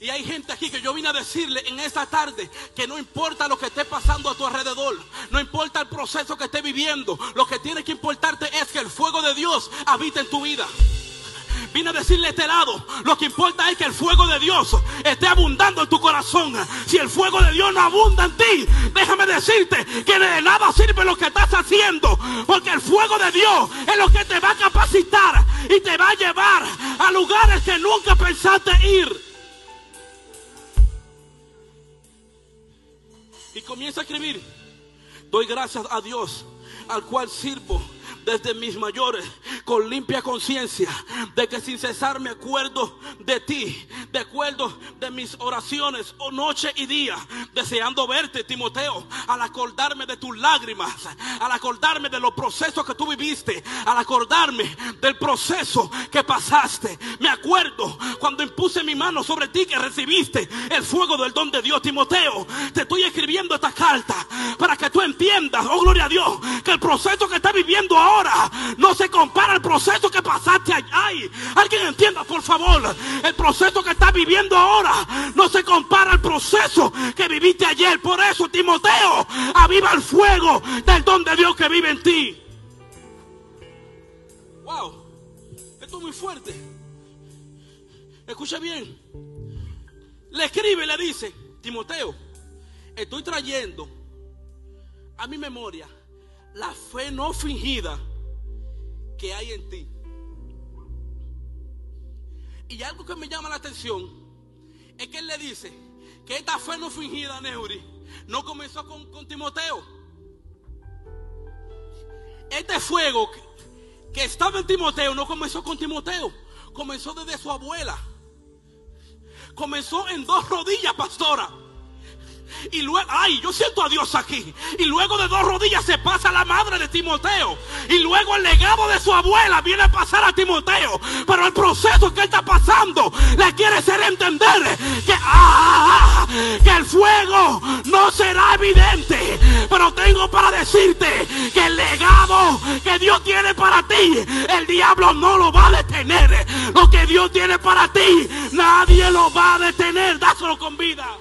Y hay gente aquí que yo vine a decirle en esta tarde que no importa lo que esté pasando a tu alrededor, no importa el proceso que esté viviendo, lo que tiene que importarte es que el fuego de Dios habite en tu vida. Vine a decirle a este lado, lo que importa es que el fuego de Dios esté abundando en tu corazón. Si el fuego de Dios no abunda en ti, déjame decirte que de nada sirve lo que estás haciendo, porque el fuego de Dios es lo que te va a capacitar y te va a llevar a lugares que nunca pensaste ir. Y comienza a escribir. Doy gracias a Dios al cual sirvo desde mis mayores con limpia conciencia de que sin cesar me acuerdo de ti, de acuerdo de mis oraciones o noche y día, deseando verte, Timoteo, al acordarme de tus lágrimas, al acordarme de los procesos que tú viviste, al acordarme del proceso que pasaste. Me acuerdo cuando impuse mi mano sobre ti que recibiste el fuego del don de Dios, Timoteo. Te estoy escribiendo esta carta para que tú entiendas, oh gloria a Dios, que el proceso que estás viviendo ahora no se compara al proceso que pasaste allá. Alguien entienda, por favor, el proceso que estás viviendo ahora no se compara al proceso que viviste ayer. Por eso, Timoteo, aviva el fuego del don de Dios que vive en ti. Wow, esto es muy fuerte. Escucha bien. Le escribe y le dice, Timoteo, estoy trayendo a mi memoria la fe no fingida que hay en ti. Y algo que me llama la atención es que él le dice que esta fe no fingida, Neuri, no comenzó con, con Timoteo. Este fuego que, que estaba en Timoteo no comenzó con Timoteo, comenzó desde su abuela. Comenzó en dos rodillas, pastora. Y luego, ay, yo siento a Dios aquí. Y luego de dos rodillas se pasa la madre de Timoteo. Y luego el legado de su abuela viene a pasar a Timoteo. Pero el proceso que él está pasando le quiere hacer entender que, ah, que el fuego no será evidente. Pero tengo para decirte que el legado que Dios tiene para ti, el diablo no lo va a detener. Lo que Dios tiene para ti, nadie lo va a detener. Dáselo con vida.